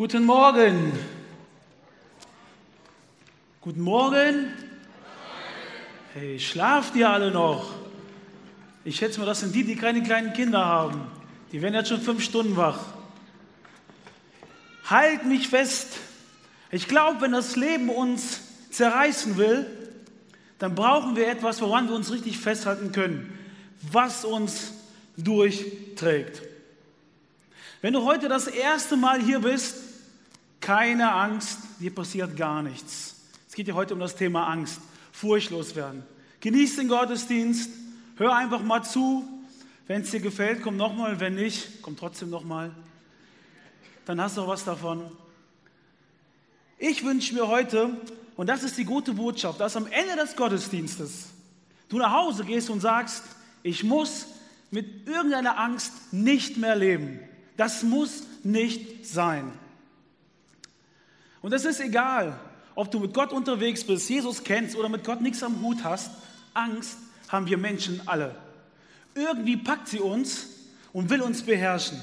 Guten Morgen. Guten Morgen. Hey, schlaft ihr alle noch? Ich schätze mal, das sind die, die keine kleinen Kinder haben. Die werden jetzt schon fünf Stunden wach. Halt mich fest. Ich glaube, wenn das Leben uns zerreißen will, dann brauchen wir etwas, woran wir uns richtig festhalten können, was uns durchträgt. Wenn du heute das erste Mal hier bist, keine Angst, dir passiert gar nichts. Es geht ja heute um das Thema Angst, furchtlos werden. Genieß den Gottesdienst, hör einfach mal zu. Wenn es dir gefällt, komm nochmal. Wenn nicht, komm trotzdem nochmal. Dann hast du auch was davon. Ich wünsche mir heute, und das ist die gute Botschaft, dass am Ende des Gottesdienstes du nach Hause gehst und sagst, ich muss mit irgendeiner Angst nicht mehr leben. Das muss nicht sein. Und es ist egal, ob du mit Gott unterwegs bist, Jesus kennst oder mit Gott nichts am Hut hast. Angst haben wir Menschen alle. Irgendwie packt sie uns und will uns beherrschen.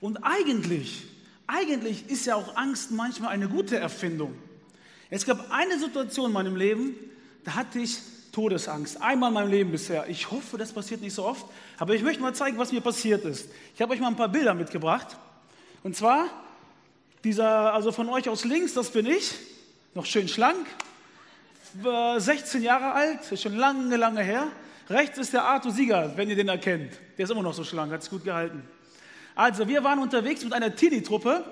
Und eigentlich, eigentlich ist ja auch Angst manchmal eine gute Erfindung. Es gab eine Situation in meinem Leben, da hatte ich Todesangst. Einmal in meinem Leben bisher. Ich hoffe, das passiert nicht so oft. Aber ich möchte mal zeigen, was mir passiert ist. Ich habe euch mal ein paar Bilder mitgebracht. Und zwar dieser, also von euch aus links, das bin ich, noch schön schlank, 16 Jahre alt, ist schon lange, lange her. Rechts ist der Arthur Sieger, wenn ihr den erkennt. Der ist immer noch so schlank, hat es gut gehalten. Also, wir waren unterwegs mit einer Teenie-Truppe.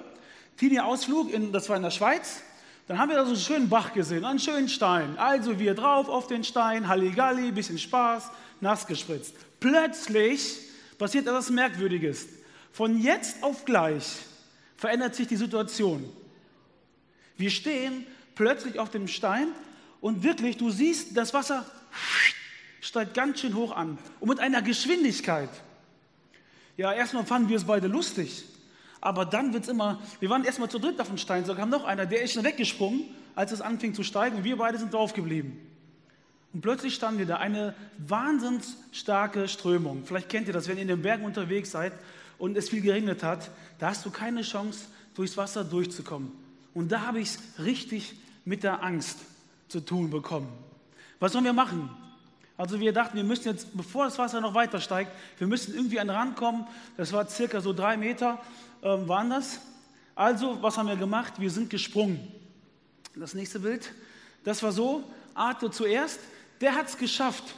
Teenie-Ausflug, das war in der Schweiz. Dann haben wir da so einen schönen Bach gesehen, einen schönen Stein. Also wir drauf auf den Stein, Halligalli, bisschen Spaß, nass gespritzt. Plötzlich passiert etwas Merkwürdiges. Von jetzt auf gleich verändert sich die Situation. Wir stehen plötzlich auf dem Stein und wirklich, du siehst, das Wasser steigt ganz schön hoch an und mit einer Geschwindigkeit. Ja, erstmal fanden wir es beide lustig, aber dann wird es immer, wir waren erstmal zu dritt auf dem Stein, so kam noch einer, der ist schon weggesprungen, als es anfing zu steigen und wir beide sind drauf geblieben. Und plötzlich standen wir da, eine wahnsinns starke Strömung. Vielleicht kennt ihr das, wenn ihr in den Bergen unterwegs seid und es viel geregnet hat, da hast du keine Chance, durchs Wasser durchzukommen. Und da habe ich es richtig mit der Angst zu tun bekommen. Was sollen wir machen? Also wir dachten, wir müssen jetzt, bevor das Wasser noch weiter steigt, wir müssen irgendwie an den Rand kommen. Das war circa so drei Meter, ähm, waren das. Also, was haben wir gemacht? Wir sind gesprungen. Das nächste Bild, das war so, Arthur zuerst, der hat es geschafft,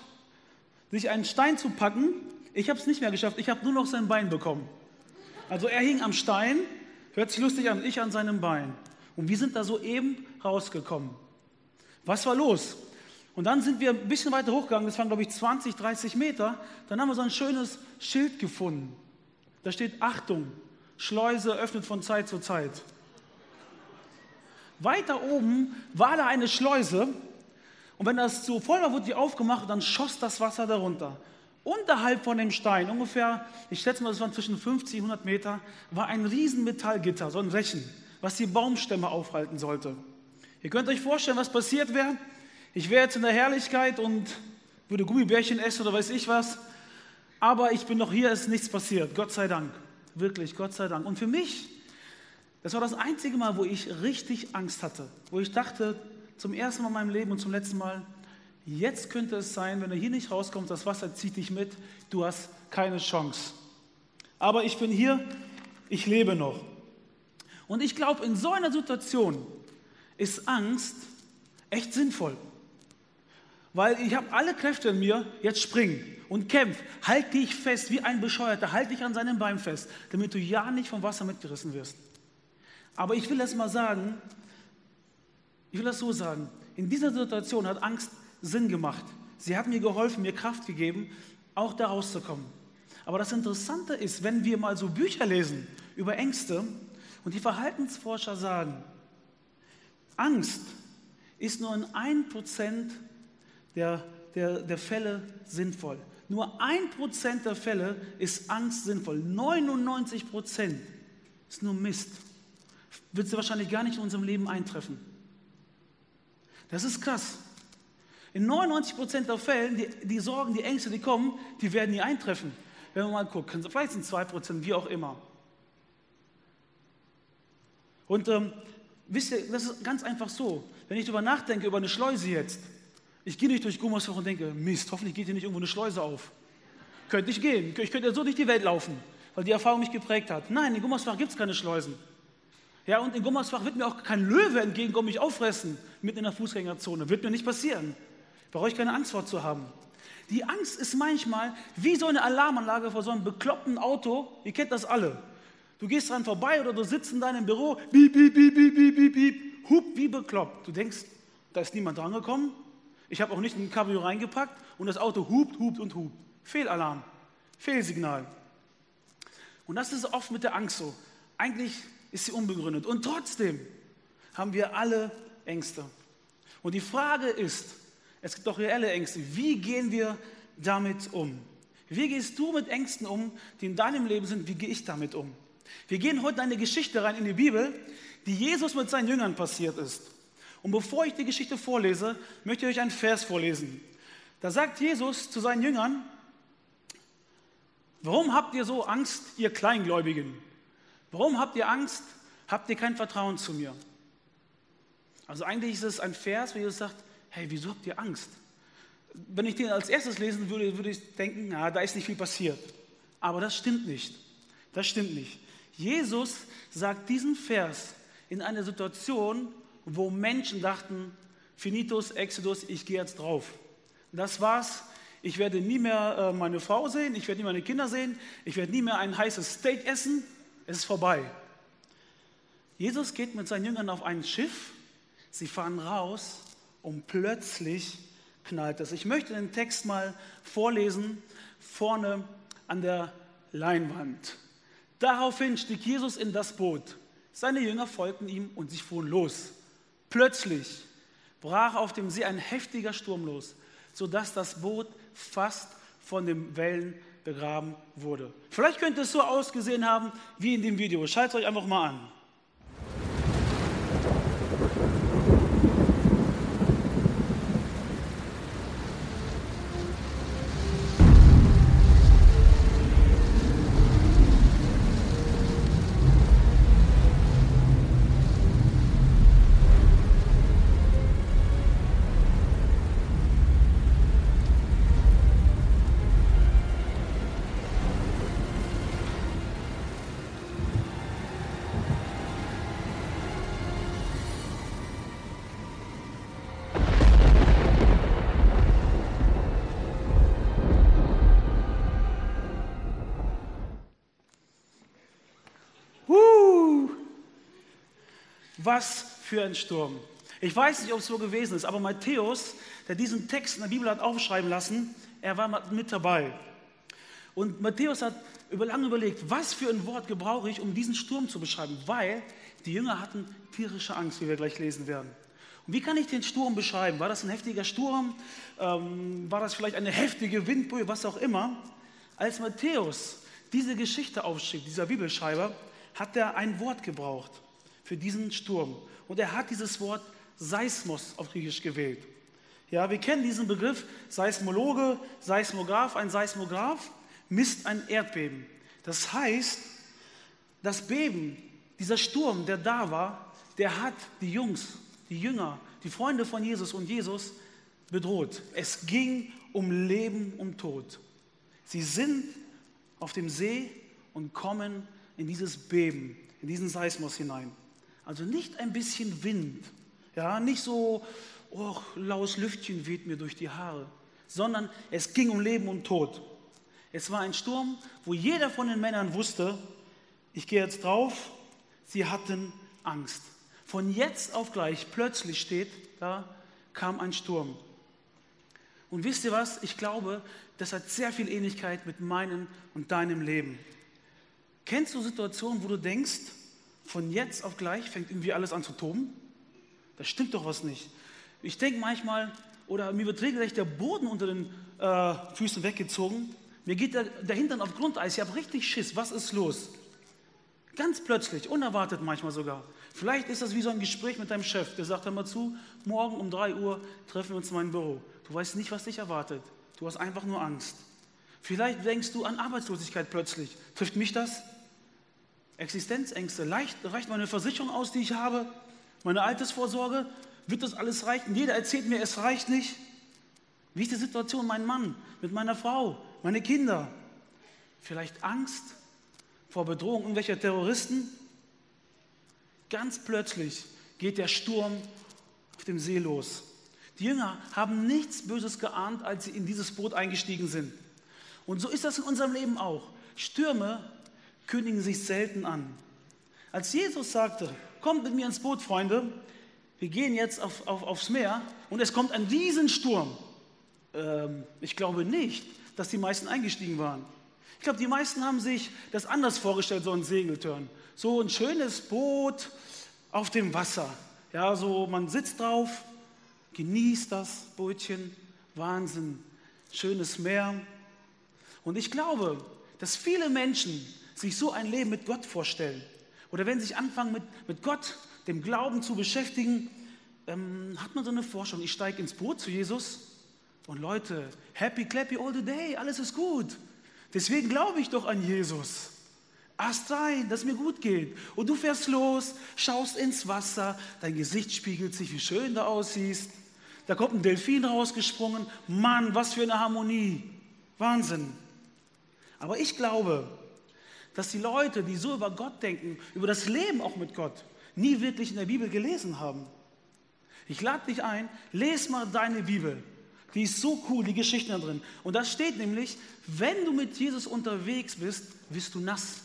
sich einen Stein zu packen. Ich habe es nicht mehr geschafft, ich habe nur noch sein Bein bekommen. Also er hing am Stein, hört sich lustig an, ich an seinem Bein. Und wir sind da so eben rausgekommen. Was war los? Und dann sind wir ein bisschen weiter hochgegangen, das waren glaube ich 20, 30 Meter. Dann haben wir so ein schönes Schild gefunden. Da steht Achtung, Schleuse öffnet von Zeit zu Zeit. Weiter oben war da eine Schleuse und wenn das zu voll war, wurde die aufgemacht dann schoss das Wasser darunter. Unterhalb von dem Stein, ungefähr, ich schätze mal, das waren zwischen 50 und 100 Meter, war ein riesen Metallgitter, so ein Rechen, was die Baumstämme aufhalten sollte. Ihr könnt euch vorstellen, was passiert wäre. Ich wäre jetzt in der Herrlichkeit und würde Gummibärchen essen oder weiß ich was. Aber ich bin noch hier, es ist nichts passiert. Gott sei Dank. Wirklich, Gott sei Dank. Und für mich, das war das einzige Mal, wo ich richtig Angst hatte. Wo ich dachte, zum ersten Mal in meinem Leben und zum letzten Mal, jetzt könnte es sein, wenn du hier nicht rauskommst, das Wasser zieht dich mit, du hast keine Chance. Aber ich bin hier, ich lebe noch. Und ich glaube, in so einer Situation ist Angst echt sinnvoll. Weil ich habe alle Kräfte in mir, jetzt spring und kämpf, halt dich fest wie ein Bescheuerter, halt dich an seinem Bein fest, damit du ja nicht vom Wasser mitgerissen wirst. Aber ich will das mal sagen, ich will das so sagen, in dieser Situation hat Angst Sinn gemacht. Sie hat mir geholfen, mir Kraft gegeben, auch da rauszukommen. Aber das Interessante ist, wenn wir mal so Bücher lesen über Ängste und die Verhaltensforscher sagen, Angst ist nur in 1% der, der, der Fälle sinnvoll. Nur 1% der Fälle ist Angst sinnvoll. 99% ist nur Mist. Wird sie wahrscheinlich gar nicht in unserem Leben eintreffen. Das ist krass. In 99% der Fällen, die, die Sorgen, die Ängste, die kommen, die werden nie eintreffen. wenn man mal guckt, vielleicht sind es 2%, wie auch immer. Und ähm, wisst ihr, das ist ganz einfach so. Wenn ich darüber nachdenke, über eine Schleuse jetzt, ich gehe nicht durch Gummersbach und denke, Mist, hoffentlich geht hier nicht irgendwo eine Schleuse auf. Könnte ich gehen, ich könnte ja so durch die Welt laufen, weil die Erfahrung mich geprägt hat. Nein, in Gummersbach gibt es keine Schleusen. Ja, und in Gummersbach wird mir auch kein Löwe entgegenkommen, mich auffressen, mitten in der Fußgängerzone. Wird mir nicht passieren. Brauche ich keine Angst vor zu haben. Die Angst ist manchmal wie so eine Alarmanlage vor so einem bekloppten Auto. Ihr kennt das alle. Du gehst dran vorbei oder du sitzt in deinem Büro, piep, piep, piep, piep, piep, piep, hup, wie bekloppt. Du denkst, da ist niemand drangekommen. Ich habe auch nicht ein Cabrio reingepackt und das Auto hupt, hupt und hupt. Fehlalarm, Fehlsignal. Und das ist oft mit der Angst so. Eigentlich ist sie unbegründet. Und trotzdem haben wir alle Ängste. Und die Frage ist, es gibt doch reelle Ängste, wie gehen wir damit um? Wie gehst du mit Ängsten um, die in deinem Leben sind? Wie gehe ich damit um? Wir gehen heute in eine Geschichte rein in die Bibel, die Jesus mit seinen Jüngern passiert ist. Und bevor ich die Geschichte vorlese, möchte ich euch einen Vers vorlesen. Da sagt Jesus zu seinen Jüngern, warum habt ihr so Angst, ihr Kleingläubigen? Warum habt ihr Angst? Habt ihr kein Vertrauen zu mir? Also eigentlich ist es ein Vers, wo Jesus sagt, hey, wieso habt ihr Angst? Wenn ich den als erstes lesen würde, würde ich denken, na, da ist nicht viel passiert. Aber das stimmt nicht. Das stimmt nicht. Jesus sagt diesen Vers in einer Situation, wo Menschen dachten, Finitus, Exodus, ich gehe jetzt drauf. Das war's. Ich werde nie mehr äh, meine Frau sehen, ich werde nie meine Kinder sehen, ich werde nie mehr ein heißes Steak essen. Es ist vorbei. Jesus geht mit seinen Jüngern auf ein Schiff, sie fahren raus und plötzlich knallt es. Ich möchte den Text mal vorlesen, vorne an der Leinwand. Daraufhin stieg Jesus in das Boot. Seine Jünger folgten ihm und sie fuhren los. Plötzlich brach auf dem See ein heftiger Sturm los, sodass das Boot fast von den Wellen begraben wurde. Vielleicht könnte es so ausgesehen haben wie in dem Video. Schaut es euch einfach mal an. Was für ein Sturm. Ich weiß nicht, ob es so gewesen ist, aber Matthäus, der diesen Text in der Bibel hat aufschreiben lassen, er war mit dabei. Und Matthäus hat über lange überlegt, was für ein Wort gebrauche ich, um diesen Sturm zu beschreiben, weil die Jünger hatten tierische Angst, wie wir gleich lesen werden. Und wie kann ich den Sturm beschreiben? War das ein heftiger Sturm? Ähm, war das vielleicht eine heftige Windböe, was auch immer? Als Matthäus diese Geschichte aufschrieb, dieser Bibelschreiber, hat er ein Wort gebraucht für diesen Sturm. Und er hat dieses Wort Seismos auf Griechisch gewählt. Ja, wir kennen diesen Begriff Seismologe, Seismograph. Ein Seismograph misst ein Erdbeben. Das heißt, das Beben, dieser Sturm, der da war, der hat die Jungs, die Jünger, die Freunde von Jesus und Jesus bedroht. Es ging um Leben und Tod. Sie sind auf dem See und kommen in dieses Beben, in diesen Seismos hinein. Also nicht ein bisschen Wind, ja, nicht so, oh, laues Lüftchen weht mir durch die Haare, sondern es ging um Leben und Tod. Es war ein Sturm, wo jeder von den Männern wusste, ich gehe jetzt drauf, sie hatten Angst. Von jetzt auf gleich, plötzlich steht, da kam ein Sturm. Und wisst ihr was? Ich glaube, das hat sehr viel Ähnlichkeit mit meinem und deinem Leben. Kennst du Situationen, wo du denkst, von jetzt auf gleich fängt irgendwie alles an zu toben? Da stimmt doch was nicht. Ich denke manchmal, oder mir wird regelrecht der Boden unter den äh, Füßen weggezogen. Mir geht der, der Hintern auf Grundeis. Ich habe richtig Schiss. Was ist los? Ganz plötzlich, unerwartet manchmal sogar. Vielleicht ist das wie so ein Gespräch mit deinem Chef. Der sagt einmal zu, morgen um 3 Uhr treffen wir uns in meinem Büro. Du weißt nicht, was dich erwartet. Du hast einfach nur Angst. Vielleicht denkst du an Arbeitslosigkeit plötzlich. Trifft mich das? Existenzängste. Leicht, reicht meine Versicherung aus, die ich habe? Meine Altersvorsorge? Wird das alles reichen? Jeder erzählt mir, es reicht nicht. Wie ist die Situation mein Mann, mit meiner Frau, meine Kinder? Vielleicht Angst vor Bedrohung irgendwelcher Terroristen? Ganz plötzlich geht der Sturm auf dem See los. Die Jünger haben nichts Böses geahnt, als sie in dieses Boot eingestiegen sind. Und so ist das in unserem Leben auch. Stürme kündigen sich selten an. Als Jesus sagte, kommt mit mir ins Boot, Freunde, wir gehen jetzt auf, auf, aufs Meer und es kommt ein Riesensturm. Ähm, ich glaube nicht, dass die meisten eingestiegen waren. Ich glaube, die meisten haben sich das anders vorgestellt, so ein Segeltörn. So ein schönes Boot auf dem Wasser. Ja, so man sitzt drauf, genießt das Bootchen, Wahnsinn, schönes Meer. Und ich glaube, dass viele Menschen sich so ein Leben mit Gott vorstellen. Oder wenn sie sich anfangen, mit, mit Gott, dem Glauben zu beschäftigen, ähm, hat man so eine Forschung. Ich steige ins Boot zu Jesus und Leute, happy, clappy all the day, alles ist gut. Deswegen glaube ich doch an Jesus. Erst rein, dass mir gut geht. Und du fährst los, schaust ins Wasser, dein Gesicht spiegelt sich, wie schön du aussiehst. Da kommt ein Delfin rausgesprungen. Mann, was für eine Harmonie. Wahnsinn. Aber ich glaube, dass die Leute, die so über Gott denken, über das Leben auch mit Gott, nie wirklich in der Bibel gelesen haben. Ich lade dich ein, lese mal deine Bibel. Die ist so cool, die Geschichten da drin. Und da steht nämlich, wenn du mit Jesus unterwegs bist, wirst du nass.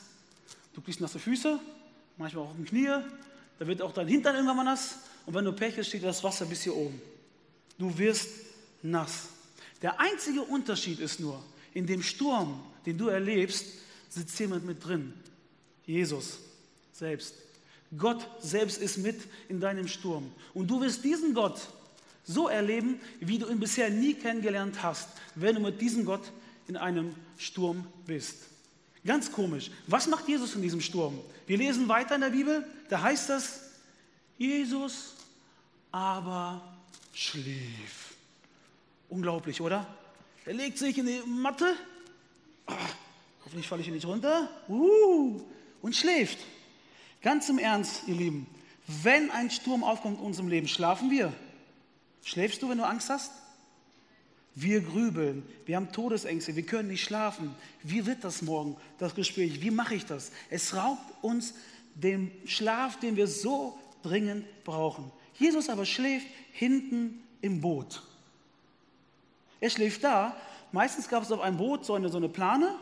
Du kriegst nasse Füße, manchmal auch auf Knie, da wird auch dein Hintern irgendwann mal nass. Und wenn du Pech hast, steht das Wasser bis hier oben. Du wirst nass. Der einzige Unterschied ist nur, in dem Sturm, den du erlebst, sitzt jemand mit drin. Jesus selbst. Gott selbst ist mit in deinem Sturm. Und du wirst diesen Gott so erleben, wie du ihn bisher nie kennengelernt hast, wenn du mit diesem Gott in einem Sturm bist. Ganz komisch. Was macht Jesus in diesem Sturm? Wir lesen weiter in der Bibel, da heißt das, Jesus aber schlief. Unglaublich, oder? Er legt sich in die Matte, oh, hoffentlich falle ich hier nicht runter, uh, und schläft. Ganz im Ernst, ihr Lieben, wenn ein Sturm aufkommt in unserem Leben, schlafen wir. Schläfst du, wenn du Angst hast? Wir grübeln, wir haben Todesängste, wir können nicht schlafen. Wie wird das morgen, das Gespräch? Wie mache ich das? Es raubt uns den Schlaf, den wir so dringend brauchen. Jesus aber schläft hinten im Boot. Er schläft da. Meistens gab es auf einem Boot so eine, so eine Plane,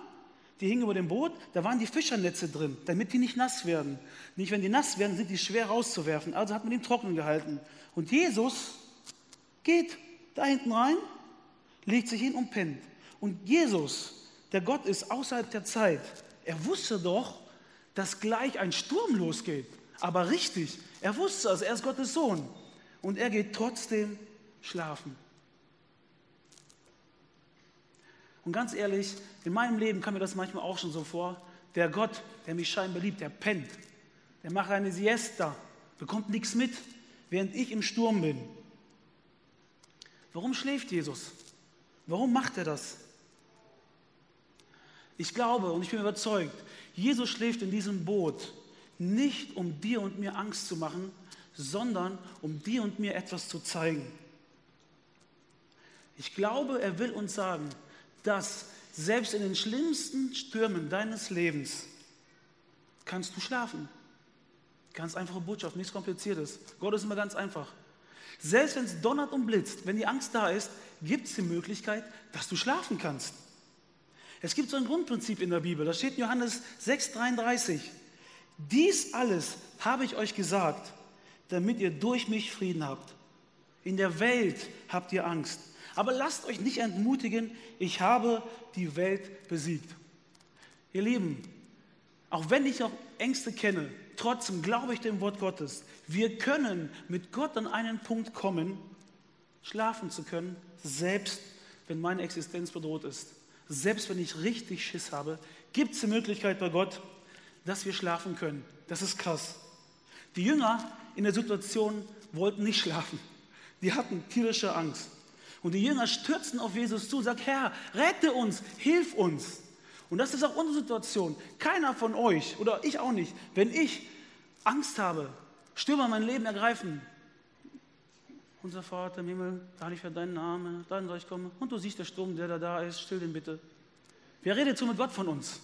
die hing über dem Boot. Da waren die Fischernetze drin, damit die nicht nass werden. Nicht, wenn die nass werden, sind die schwer rauszuwerfen. Also hat man den trocken gehalten. Und Jesus geht da hinten rein, legt sich hin und pennt. Und Jesus, der Gott ist außerhalb der Zeit, er wusste doch, dass gleich ein Sturm losgeht. Aber richtig, er wusste es, er ist Gottes Sohn. Und er geht trotzdem schlafen. Und ganz ehrlich, in meinem Leben kam mir das manchmal auch schon so vor. Der Gott, der mich scheinbar liebt, der pennt. Der macht eine Siesta, bekommt nichts mit, während ich im Sturm bin. Warum schläft Jesus? Warum macht er das? Ich glaube und ich bin überzeugt, Jesus schläft in diesem Boot nicht, um dir und mir Angst zu machen, sondern um dir und mir etwas zu zeigen. Ich glaube, er will uns sagen, dass selbst in den schlimmsten Stürmen deines Lebens kannst du schlafen. Ganz einfache Botschaft, nichts Kompliziertes. Gott ist immer ganz einfach. Selbst wenn es donnert und blitzt, wenn die Angst da ist, gibt es die Möglichkeit, dass du schlafen kannst. Es gibt so ein Grundprinzip in der Bibel, das steht in Johannes 6,33. Dies alles habe ich euch gesagt, damit ihr durch mich Frieden habt. In der Welt habt ihr Angst. Aber lasst euch nicht entmutigen, ich habe die Welt besiegt. Ihr Lieben, auch wenn ich auch Ängste kenne, trotzdem glaube ich dem Wort Gottes. Wir können mit Gott an einen Punkt kommen, schlafen zu können, selbst wenn meine Existenz bedroht ist. Selbst wenn ich richtig Schiss habe, gibt es die Möglichkeit bei Gott, dass wir schlafen können. Das ist krass. Die Jünger in der Situation wollten nicht schlafen. Die hatten tierische Angst. Und die Jünger stürzen auf Jesus zu und sagen, Herr, rette uns, hilf uns. Und das ist auch unsere Situation. Keiner von euch oder ich auch nicht, wenn ich Angst habe, Stürmer mein Leben ergreifen. Unser Vater im Himmel, heilig für deinen Namen, dein Reich komme. Und du siehst der Sturm, der da da ist, still den bitte. Wer redet so mit Gott von uns?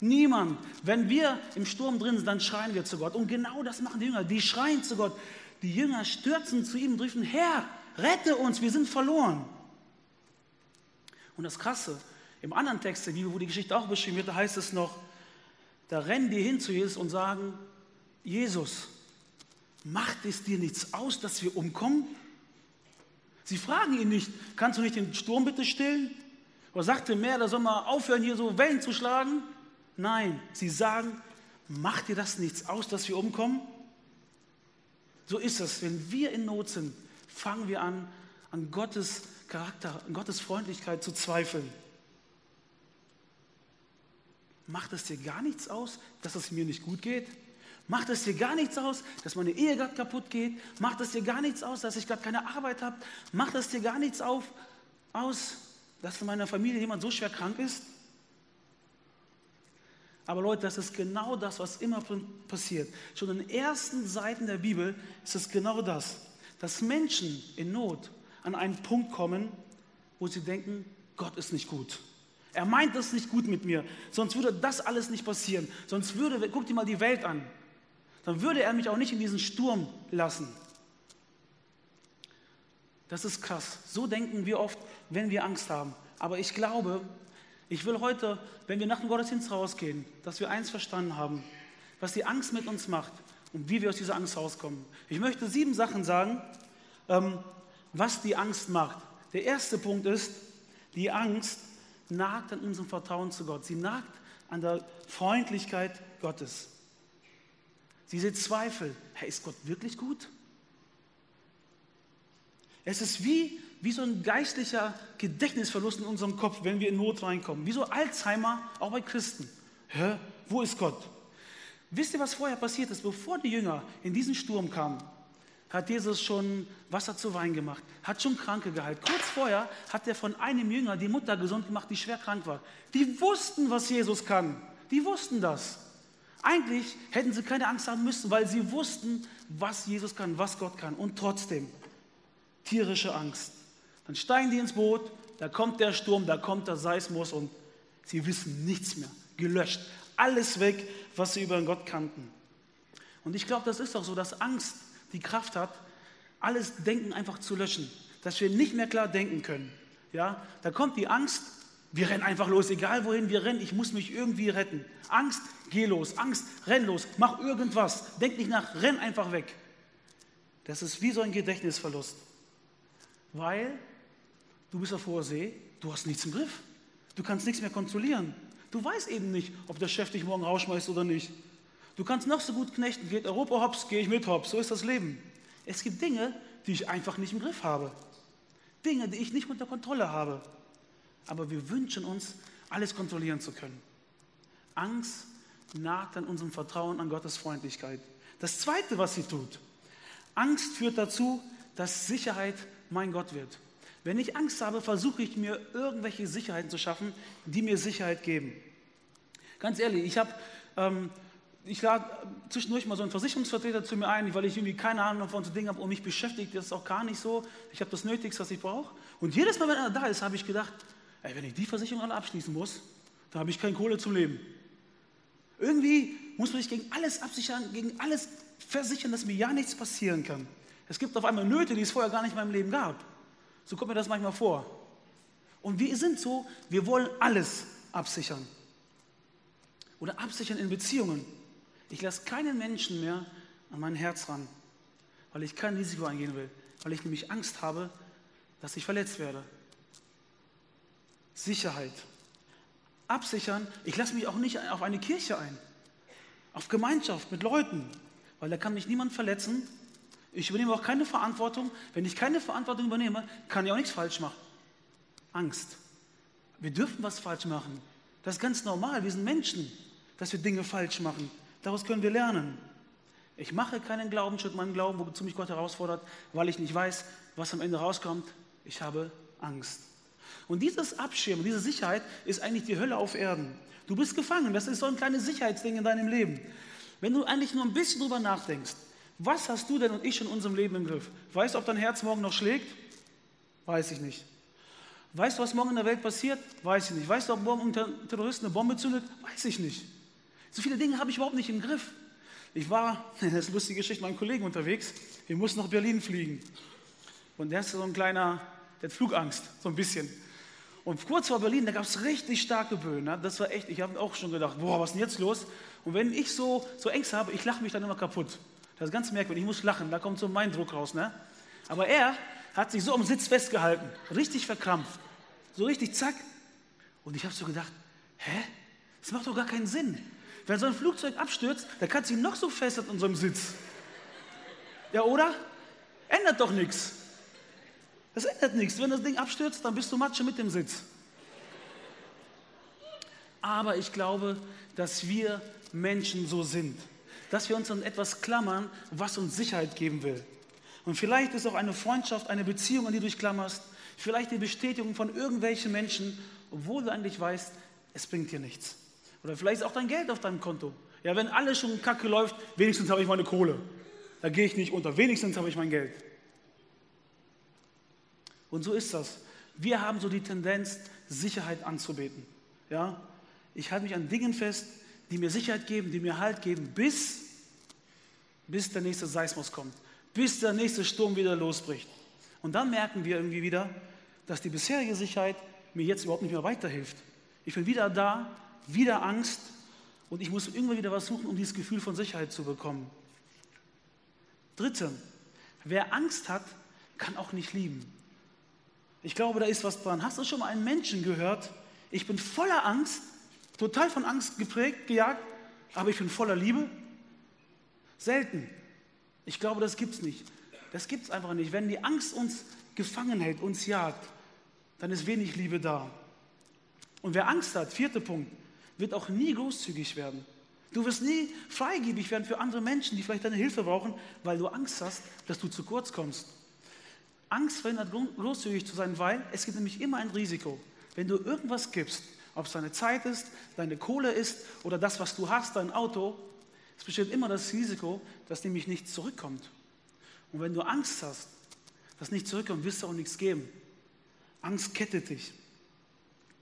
Niemand. Wenn wir im Sturm drin sind, dann schreien wir zu Gott. Und genau das machen die Jünger. Die schreien zu Gott. Die Jünger stürzen zu ihm und rufen, Herr, rette uns, wir sind verloren. Und das Krasse, im anderen Text der Bibel, wo die Geschichte auch beschrieben wird, da heißt es noch, da rennen die hin zu Jesus und sagen, Jesus, macht es dir nichts aus, dass wir umkommen? Sie fragen ihn nicht, kannst du nicht den Sturm bitte stillen? Oder sagt der Meer, da soll mal aufhören, hier so Wellen zu schlagen? Nein, sie sagen, macht dir das nichts aus, dass wir umkommen? So ist es, wenn wir in Not sind, fangen wir an, an Gottes Charakter, an Gottes Freundlichkeit zu zweifeln. Macht es dir gar nichts aus, dass es mir nicht gut geht? Macht es dir gar nichts aus, dass meine Ehe gerade kaputt geht? Macht es dir gar nichts aus, dass ich gerade keine Arbeit habe? Macht es dir gar nichts auf, aus, dass in meiner Familie jemand so schwer krank ist? Aber Leute, das ist genau das, was immer passiert. Schon in den ersten Seiten der Bibel ist es genau das, dass Menschen in Not an einen Punkt kommen, wo sie denken, Gott ist nicht gut. Er meint es nicht gut mit mir, sonst würde das alles nicht passieren. Sonst würde, guck dir mal die Welt an, dann würde er mich auch nicht in diesen Sturm lassen. Das ist krass. So denken wir oft, wenn wir Angst haben. Aber ich glaube, ich will heute, wenn wir nach dem Gottesdienst rausgehen, dass wir eins verstanden haben, was die Angst mit uns macht und wie wir aus dieser Angst rauskommen. Ich möchte sieben Sachen sagen, ähm, was die Angst macht. Der erste Punkt ist, die Angst nagt an unserem Vertrauen zu Gott. Sie nagt an der Freundlichkeit Gottes. Diese Zweifel, Herr, ist Gott wirklich gut? Es ist wie, wie so ein geistlicher Gedächtnisverlust in unserem Kopf, wenn wir in Not reinkommen. Wie so Alzheimer, auch bei Christen. Hä? Wo ist Gott? Wisst ihr, was vorher passiert ist? Bevor die Jünger in diesen Sturm kamen, hat Jesus schon Wasser zu Wein gemacht, hat schon Kranke geheilt. Kurz vorher hat er von einem Jünger die Mutter gesund gemacht, die schwer krank war. Die wussten, was Jesus kann. Die wussten das. Eigentlich hätten sie keine Angst haben müssen, weil sie wussten, was Jesus kann, was Gott kann. Und trotzdem, tierische Angst. Dann steigen die ins Boot, da kommt der Sturm, da kommt der Seismus und sie wissen nichts mehr. Gelöscht. Alles weg, was sie über Gott kannten. Und ich glaube, das ist auch so, dass Angst die Kraft hat, alles Denken einfach zu löschen, dass wir nicht mehr klar denken können. Ja, da kommt die Angst, wir rennen einfach los, egal wohin wir rennen, ich muss mich irgendwie retten. Angst, geh los, Angst, renn los, mach irgendwas, denk nicht nach, renn einfach weg. Das ist wie so ein Gedächtnisverlust, weil du bist auf hoher See, du hast nichts im Griff, du kannst nichts mehr kontrollieren. Du weißt eben nicht, ob der Chef dich morgen rausschmeißt oder nicht. Du kannst noch so gut knechten, geht Europa hops, gehe ich mit hops. So ist das Leben. Es gibt Dinge, die ich einfach nicht im Griff habe. Dinge, die ich nicht unter Kontrolle habe. Aber wir wünschen uns, alles kontrollieren zu können. Angst nagt an unserem Vertrauen an Gottes Freundlichkeit. Das Zweite, was sie tut, Angst führt dazu, dass Sicherheit mein Gott wird. Wenn ich Angst habe, versuche ich mir irgendwelche Sicherheiten zu schaffen, die mir Sicherheit geben. Ganz ehrlich, ich habe ähm, ich lade zwischendurch mal so einen Versicherungsvertreter zu mir ein, weil ich irgendwie keine Ahnung von so Dingen habe und mich beschäftigt das ist auch gar nicht so. Ich habe das Nötigste, was ich brauche. Und jedes Mal, wenn er da ist, habe ich gedacht, ey, wenn ich die Versicherung alle abschließen muss, dann habe ich keine Kohle zum Leben. Irgendwie muss man sich gegen alles absichern, gegen alles versichern, dass mir ja nichts passieren kann. Es gibt auf einmal Nöte, die es vorher gar nicht in meinem Leben gab. So kommt mir das manchmal vor. Und wir sind so, wir wollen alles absichern. Oder absichern in Beziehungen. Ich lasse keinen Menschen mehr an mein Herz ran, weil ich kein Risiko eingehen will, weil ich nämlich Angst habe, dass ich verletzt werde. Sicherheit. Absichern. Ich lasse mich auch nicht auf eine Kirche ein, auf Gemeinschaft mit Leuten, weil da kann mich niemand verletzen. Ich übernehme auch keine Verantwortung. Wenn ich keine Verantwortung übernehme, kann ich auch nichts falsch machen. Angst. Wir dürfen was falsch machen. Das ist ganz normal. Wir sind Menschen, dass wir Dinge falsch machen. Daraus können wir lernen. Ich mache keinen Glaubensschritt, meinen Glauben, wozu mich Gott herausfordert, weil ich nicht weiß, was am Ende rauskommt. Ich habe Angst. Und dieses Abschirmen, diese Sicherheit ist eigentlich die Hölle auf Erden. Du bist gefangen. Das ist so ein kleines Sicherheitsding in deinem Leben. Wenn du eigentlich nur ein bisschen drüber nachdenkst, was hast du denn und ich in unserem Leben im Griff? Weißt du, ob dein Herz morgen noch schlägt? Weiß ich nicht. Weißt du, was morgen in der Welt passiert? Weiß ich nicht. Weißt du, ob morgen ein Terrorist eine Bombe zündet? Weiß ich nicht. So viele Dinge habe ich überhaupt nicht im Griff. Ich war, das ist eine lustige Geschichte, mit meinem Kollegen unterwegs. Wir mussten nach Berlin fliegen. Und der ist so ein kleiner, der hat Flugangst, so ein bisschen. Und kurz vor Berlin, da gab es richtig starke Böen. Ne? Das war echt, ich habe auch schon gedacht, boah, was ist denn jetzt los? Und wenn ich so, so Ängste habe, ich lache mich dann immer kaputt. Das ist ganz merkwürdig, ich muss lachen, da kommt so mein Druck raus. Ne? Aber er hat sich so am Sitz festgehalten, richtig verkrampft. So richtig, zack. Und ich habe so gedacht, hä? Das macht doch gar keinen Sinn. Wenn so ein Flugzeug abstürzt, dann kann sie noch so fest an unserem Sitz. Ja, oder? Ändert doch nichts. Das ändert nichts. Wenn das Ding abstürzt, dann bist du Matsche mit dem Sitz. Aber ich glaube, dass wir Menschen so sind. Dass wir uns an etwas klammern, was uns Sicherheit geben will. Und vielleicht ist auch eine Freundschaft, eine Beziehung, an die du dich klammerst, vielleicht die Bestätigung von irgendwelchen Menschen, obwohl du eigentlich weißt, es bringt dir nichts. Oder vielleicht ist auch dein Geld auf deinem Konto. Ja, wenn alles schon kacke läuft, wenigstens habe ich meine Kohle. Da gehe ich nicht unter, wenigstens habe ich mein Geld. Und so ist das. Wir haben so die Tendenz, Sicherheit anzubeten. Ja? Ich halte mich an Dingen fest, die mir Sicherheit geben, die mir Halt geben, bis, bis der nächste Seismus kommt, bis der nächste Sturm wieder losbricht. Und dann merken wir irgendwie wieder, dass die bisherige Sicherheit mir jetzt überhaupt nicht mehr weiterhilft. Ich bin wieder da, wieder Angst und ich muss irgendwann wieder was suchen, um dieses Gefühl von Sicherheit zu bekommen. Dritte, wer Angst hat, kann auch nicht lieben. Ich glaube, da ist was dran. Hast du schon mal einen Menschen gehört? Ich bin voller Angst, total von Angst geprägt, gejagt, aber ich bin voller Liebe? Selten. Ich glaube, das gibt es nicht. Das gibt es einfach nicht. Wenn die Angst uns gefangen hält, uns jagt, dann ist wenig Liebe da. Und wer Angst hat, vierter Punkt, wird auch nie großzügig werden. Du wirst nie freigebig werden für andere Menschen, die vielleicht deine Hilfe brauchen, weil du Angst hast, dass du zu kurz kommst. Angst verhindert, großzügig zu sein, weil es gibt nämlich immer ein Risiko. Wenn du irgendwas gibst, ob es deine Zeit ist, deine Kohle ist oder das, was du hast, dein Auto, es besteht immer das Risiko, dass nämlich nichts zurückkommt. Und wenn du Angst hast, dass nichts zurückkommt, wirst du auch nichts geben. Angst kettet dich.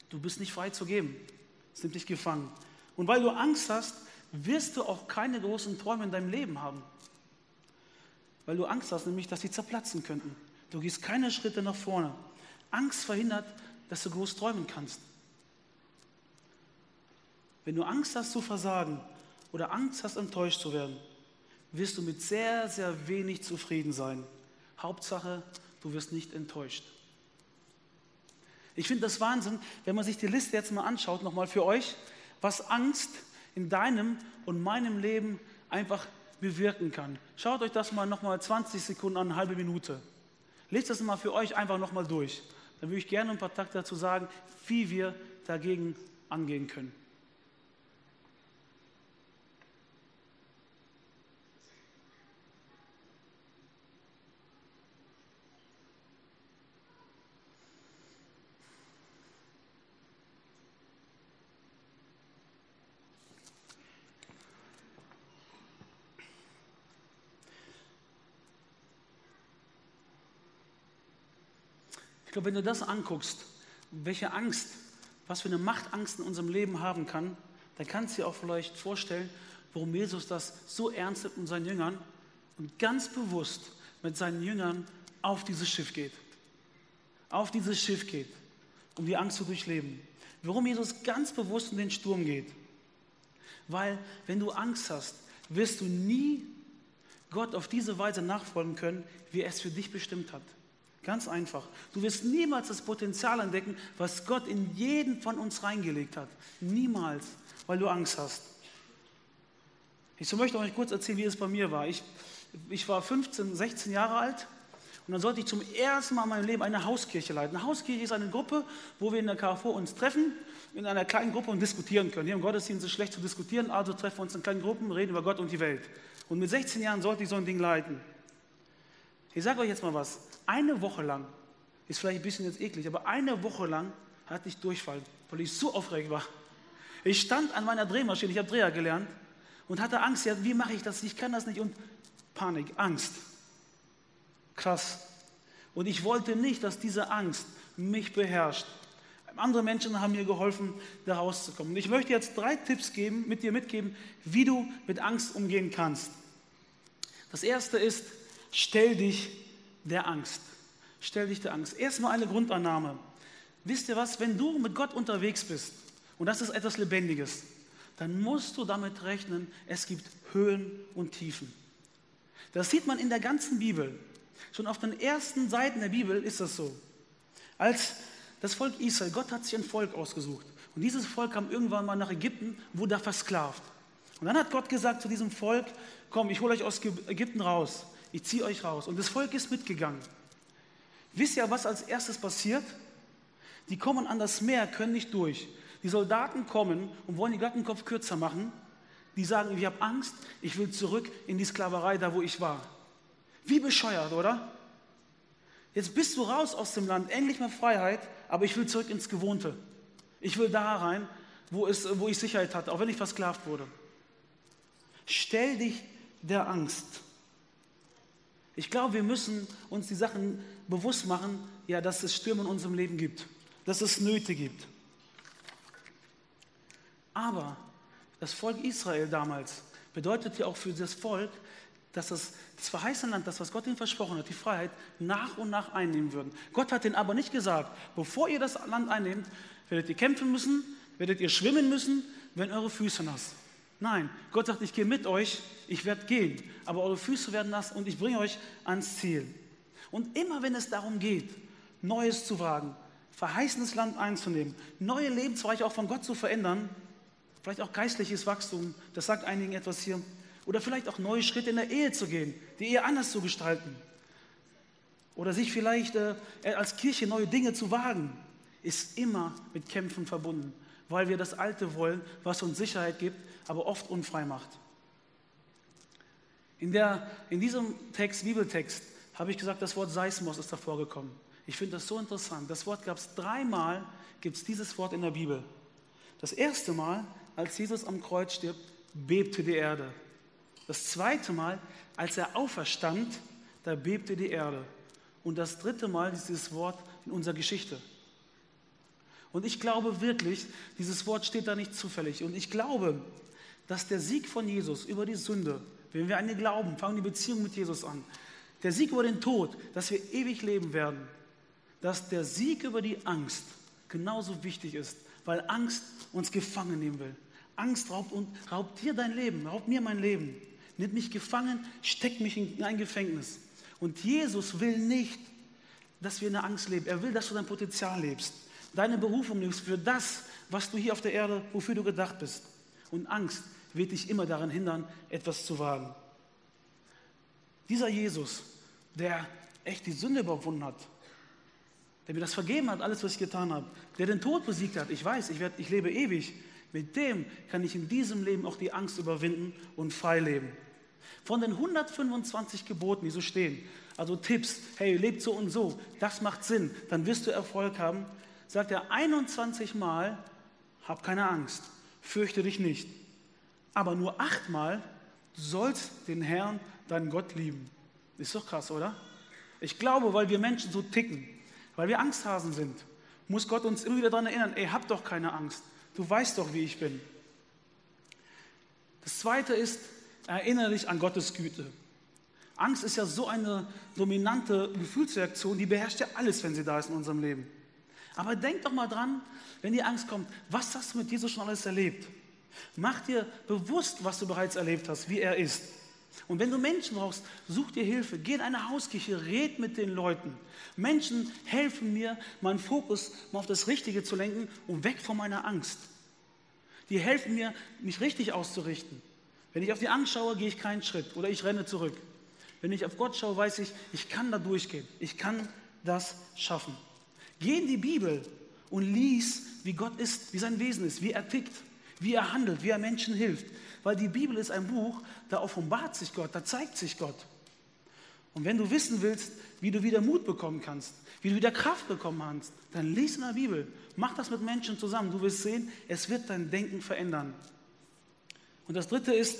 Du bist nicht frei zu geben. Es nimmt dich gefangen. Und weil du Angst hast, wirst du auch keine großen Träume in deinem Leben haben. Weil du Angst hast, nämlich, dass sie zerplatzen könnten. Du gehst keine Schritte nach vorne. Angst verhindert, dass du groß träumen kannst. Wenn du Angst hast zu versagen oder Angst hast, enttäuscht zu werden, wirst du mit sehr, sehr wenig zufrieden sein. Hauptsache, du wirst nicht enttäuscht. Ich finde das Wahnsinn, wenn man sich die Liste jetzt mal anschaut, nochmal für euch, was Angst in deinem und meinem Leben einfach bewirken kann. Schaut euch das mal nochmal 20 Sekunden an, eine halbe Minute. Lest das mal für euch einfach nochmal durch. Dann würde ich gerne ein paar Takte dazu sagen, wie wir dagegen angehen können. Glaube, wenn du das anguckst, welche Angst, was für eine Machtangst in unserem Leben haben kann, dann kannst du dir auch vielleicht vorstellen, warum Jesus das so ernst nimmt mit seinen Jüngern und ganz bewusst mit seinen Jüngern auf dieses Schiff geht. Auf dieses Schiff geht, um die Angst zu durchleben. Warum Jesus ganz bewusst in den Sturm geht. Weil, wenn du Angst hast, wirst du nie Gott auf diese Weise nachfolgen können, wie er es für dich bestimmt hat. Ganz einfach. Du wirst niemals das Potenzial entdecken, was Gott in jeden von uns reingelegt hat. Niemals, weil du Angst hast. Ich möchte euch kurz erzählen, wie es bei mir war. Ich, ich war 15, 16 Jahre alt und dann sollte ich zum ersten Mal in meinem Leben eine Hauskirche leiten. Eine Hauskirche ist eine Gruppe, wo wir in der KV uns treffen, in einer kleinen Gruppe und diskutieren können. Hier im Gottesdienst ist es schlecht zu diskutieren, also treffen wir uns in kleinen Gruppen, reden über Gott und die Welt. Und mit 16 Jahren sollte ich so ein Ding leiten. Ich sage euch jetzt mal was. Eine Woche lang ist vielleicht ein bisschen jetzt eklig, aber eine Woche lang hatte ich Durchfall, weil ich so aufgeregt war. Ich stand an meiner Drehmaschine, ich habe Dreher gelernt und hatte Angst, ja, wie mache ich das? Ich kann das nicht und Panik, Angst. Krass. Und ich wollte nicht, dass diese Angst mich beherrscht. Andere Menschen haben mir geholfen, da rauszukommen. Und ich möchte jetzt drei Tipps geben, mit dir mitgeben, wie du mit Angst umgehen kannst. Das erste ist, stell dich der Angst. Stell dich der Angst. Erstmal eine Grundannahme. Wisst ihr was, wenn du mit Gott unterwegs bist, und das ist etwas Lebendiges, dann musst du damit rechnen, es gibt Höhen und Tiefen. Das sieht man in der ganzen Bibel. Schon auf den ersten Seiten der Bibel ist das so. Als das Volk Israel, Gott hat sich ein Volk ausgesucht. Und dieses Volk kam irgendwann mal nach Ägypten, wurde da versklavt. Und dann hat Gott gesagt zu diesem Volk, komm, ich hole euch aus Ägypten raus. Ich ziehe euch raus. Und das Volk ist mitgegangen. Wisst ihr, was als erstes passiert? Die kommen an das Meer, können nicht durch. Die Soldaten kommen und wollen den Glockenkopf kürzer machen. Die sagen, ich habe Angst, ich will zurück in die Sklaverei, da wo ich war. Wie bescheuert, oder? Jetzt bist du raus aus dem Land, endlich mal Freiheit, aber ich will zurück ins Gewohnte. Ich will da rein, wo, es, wo ich Sicherheit hatte, auch wenn ich versklavt wurde. Stell dich der Angst. Ich glaube, wir müssen uns die Sachen bewusst machen, ja, dass es Stürme in unserem Leben gibt, dass es Nöte gibt. Aber das Volk Israel damals bedeutet ja auch für das Volk, dass das, verheißene Land, das, was Gott ihnen versprochen hat, die Freiheit, nach und nach einnehmen würden. Gott hat ihnen aber nicht gesagt, bevor ihr das Land einnehmt, werdet ihr kämpfen müssen, werdet ihr schwimmen müssen, wenn eure Füße nass. Nein, Gott sagt, ich gehe mit euch, ich werde gehen, aber eure Füße werden nass und ich bringe euch ans Ziel. Und immer wenn es darum geht, Neues zu wagen, verheißenes Land einzunehmen, neue Lebensbereiche auch von Gott zu verändern, vielleicht auch geistliches Wachstum, das sagt einigen etwas hier, oder vielleicht auch neue Schritte in der Ehe zu gehen, die Ehe anders zu gestalten. Oder sich vielleicht äh, als Kirche neue Dinge zu wagen, ist immer mit Kämpfen verbunden, weil wir das Alte wollen, was uns Sicherheit gibt, aber oft unfrei macht. In, der, in diesem Text, Bibeltext, habe ich gesagt, das Wort Seismos ist davor gekommen. Ich finde das so interessant. Das Wort gab es dreimal, gibt es dieses Wort in der Bibel. Das erste Mal, als Jesus am Kreuz stirbt, bebte die Erde. Das zweite Mal, als er auferstand, da bebte die Erde. Und das dritte Mal ist dieses Wort in unserer Geschichte. Und ich glaube wirklich, dieses Wort steht da nicht zufällig. Und ich glaube, dass der Sieg von Jesus über die Sünde, wenn wir an ihn glauben, fangen die Beziehung mit Jesus an, der Sieg über den Tod, dass wir ewig leben werden, dass der Sieg über die Angst genauso wichtig ist, weil Angst uns gefangen nehmen will. Angst raubt, und, raubt dir dein Leben, raubt mir mein Leben nimmt mich gefangen, steckt mich in ein Gefängnis. Und Jesus will nicht, dass wir in der Angst leben. Er will, dass du dein Potenzial lebst, deine Berufung lebst für das, was du hier auf der Erde, wofür du gedacht bist. Und Angst wird dich immer daran hindern, etwas zu wagen. Dieser Jesus, der echt die Sünde überwunden hat, der mir das vergeben hat, alles, was ich getan habe, der den Tod besiegt hat, ich weiß, ich, werd, ich lebe ewig, mit dem kann ich in diesem Leben auch die Angst überwinden und frei leben. Von den 125 Geboten, die so stehen, also Tipps, hey, lebt so und so, das macht Sinn, dann wirst du Erfolg haben, sagt er 21 Mal, hab keine Angst, fürchte dich nicht. Aber nur achtmal, du sollst den Herrn, deinen Gott lieben. Ist doch krass, oder? Ich glaube, weil wir Menschen so ticken, weil wir Angsthasen sind, muss Gott uns immer wieder daran erinnern, ey, hab doch keine Angst. Du weißt doch, wie ich bin. Das zweite ist, Erinnere dich an Gottes Güte. Angst ist ja so eine dominante Gefühlsreaktion, die beherrscht ja alles, wenn sie da ist in unserem Leben. Aber denk doch mal dran, wenn die Angst kommt, was hast du mit Jesus schon alles erlebt? Mach dir bewusst, was du bereits erlebt hast, wie er ist. Und wenn du Menschen brauchst, such dir Hilfe, geh in eine Hauskirche, red mit den Leuten. Menschen helfen mir, meinen Fokus mal auf das Richtige zu lenken und weg von meiner Angst. Die helfen mir, mich richtig auszurichten. Wenn ich auf die Angst schaue, gehe ich keinen Schritt oder ich renne zurück. Wenn ich auf Gott schaue, weiß ich, ich kann da durchgehen. Ich kann das schaffen. Geh in die Bibel und lies, wie Gott ist, wie sein Wesen ist, wie er tickt, wie er handelt, wie er Menschen hilft. Weil die Bibel ist ein Buch, da offenbart sich Gott, da zeigt sich Gott. Und wenn du wissen willst, wie du wieder Mut bekommen kannst, wie du wieder Kraft bekommen kannst, dann lies in der Bibel. Mach das mit Menschen zusammen. Du wirst sehen, es wird dein Denken verändern. Und das dritte ist,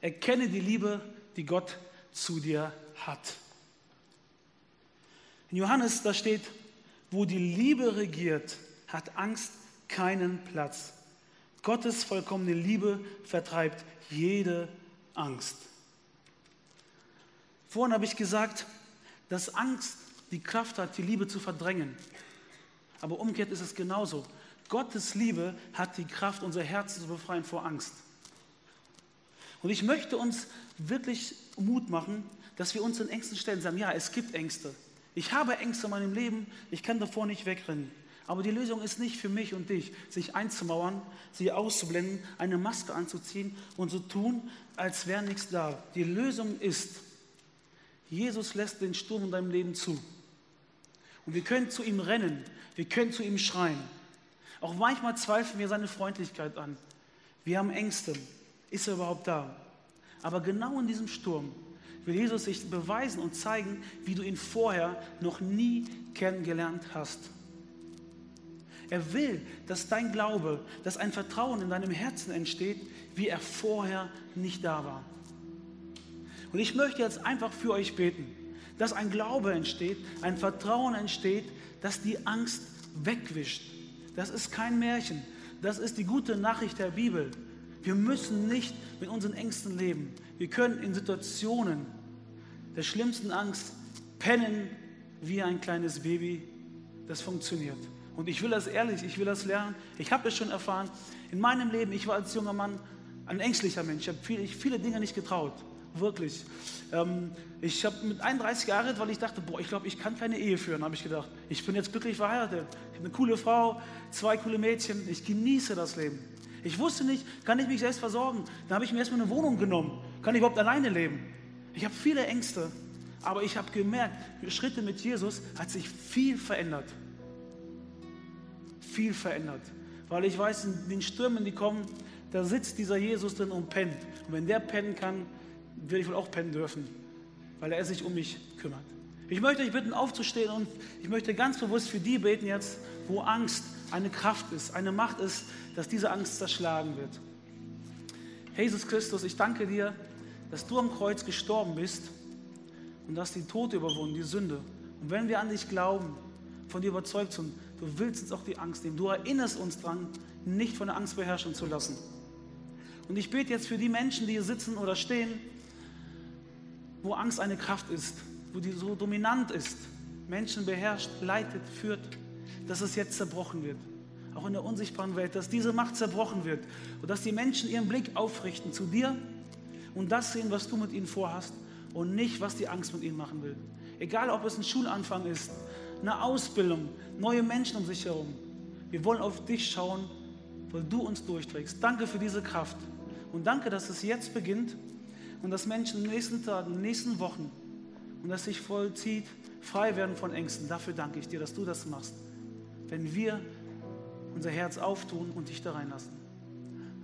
erkenne die Liebe, die Gott zu dir hat. In Johannes, da steht, wo die Liebe regiert, hat Angst keinen Platz. Gottes vollkommene Liebe vertreibt jede Angst. Vorhin habe ich gesagt, dass Angst die Kraft hat, die Liebe zu verdrängen. Aber umgekehrt ist es genauso. Gottes Liebe hat die Kraft, unser Herz zu befreien vor Angst. Und ich möchte uns wirklich Mut machen, dass wir uns in Ängsten stellen und sagen, ja, es gibt Ängste. Ich habe Ängste in meinem Leben, ich kann davor nicht wegrennen. Aber die Lösung ist nicht für mich und dich, sich einzumauern, sie auszublenden, eine Maske anzuziehen und so tun, als wäre nichts da. Die Lösung ist, Jesus lässt den Sturm in deinem Leben zu. Und wir können zu ihm rennen, wir können zu ihm schreien. Auch manchmal zweifeln wir seine Freundlichkeit an. Wir haben Ängste. Ist er überhaupt da? Aber genau in diesem Sturm will Jesus sich beweisen und zeigen, wie du ihn vorher noch nie kennengelernt hast. Er will, dass dein Glaube, dass ein Vertrauen in deinem Herzen entsteht, wie er vorher nicht da war. Und ich möchte jetzt einfach für euch beten, dass ein Glaube entsteht, ein Vertrauen entsteht, das die Angst wegwischt. Das ist kein Märchen. Das ist die gute Nachricht der Bibel. Wir müssen nicht mit unseren Ängsten leben. Wir können in Situationen der schlimmsten Angst pennen wie ein kleines Baby. Das funktioniert. Und ich will das ehrlich, ich will das lernen. Ich habe es schon erfahren. In meinem Leben, ich war als junger Mann ein ängstlicher Mensch. Ich habe viele, viele Dinge nicht getraut. Wirklich. Ähm, ich habe mit 31 geheiratet, weil ich dachte, boah, ich glaube, ich kann keine Ehe führen, habe ich gedacht. Ich bin jetzt glücklich verheiratet. Ich habe eine coole Frau, zwei coole Mädchen. Ich genieße das Leben. Ich wusste nicht, kann ich mich selbst versorgen? Dann habe ich mir erstmal eine Wohnung genommen. Kann ich überhaupt alleine leben? Ich habe viele Ängste, aber ich habe gemerkt, Schritte mit Jesus hat sich viel verändert. Viel verändert. Weil ich weiß, in den Stürmen, die kommen, da sitzt dieser Jesus drin und pennt. Und wenn der pennen kann, werde ich wohl auch pennen dürfen, weil er sich um mich kümmert. Ich möchte euch bitten, aufzustehen und ich möchte ganz bewusst für die beten jetzt, wo Angst eine Kraft ist, eine Macht ist, dass diese Angst zerschlagen wird. Jesus Christus, ich danke dir, dass du am Kreuz gestorben bist und dass die Tod überwunden, die Sünde. Und wenn wir an dich glauben, von dir überzeugt sind, du willst uns auch die Angst nehmen. Du erinnerst uns daran, nicht von der Angst beherrschen zu lassen. Und ich bete jetzt für die Menschen, die hier sitzen oder stehen, wo Angst eine Kraft ist, wo die so dominant ist, Menschen beherrscht, leitet, führt, dass es jetzt zerbrochen wird. Auch in der unsichtbaren Welt, dass diese Macht zerbrochen wird und dass die Menschen ihren Blick aufrichten zu dir und das sehen, was du mit ihnen vorhast und nicht, was die Angst mit ihnen machen will. Egal, ob es ein Schulanfang ist, eine Ausbildung, neue Menschen um sich herum. Wir wollen auf dich schauen, weil du uns durchträgst. Danke für diese Kraft und danke, dass es jetzt beginnt und dass Menschen in den nächsten Tagen, in den nächsten Wochen und dass sich vollzieht, frei werden von Ängsten. Dafür danke ich dir, dass du das machst. Wenn wir unser Herz auftun und dich da reinlassen.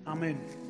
Amen.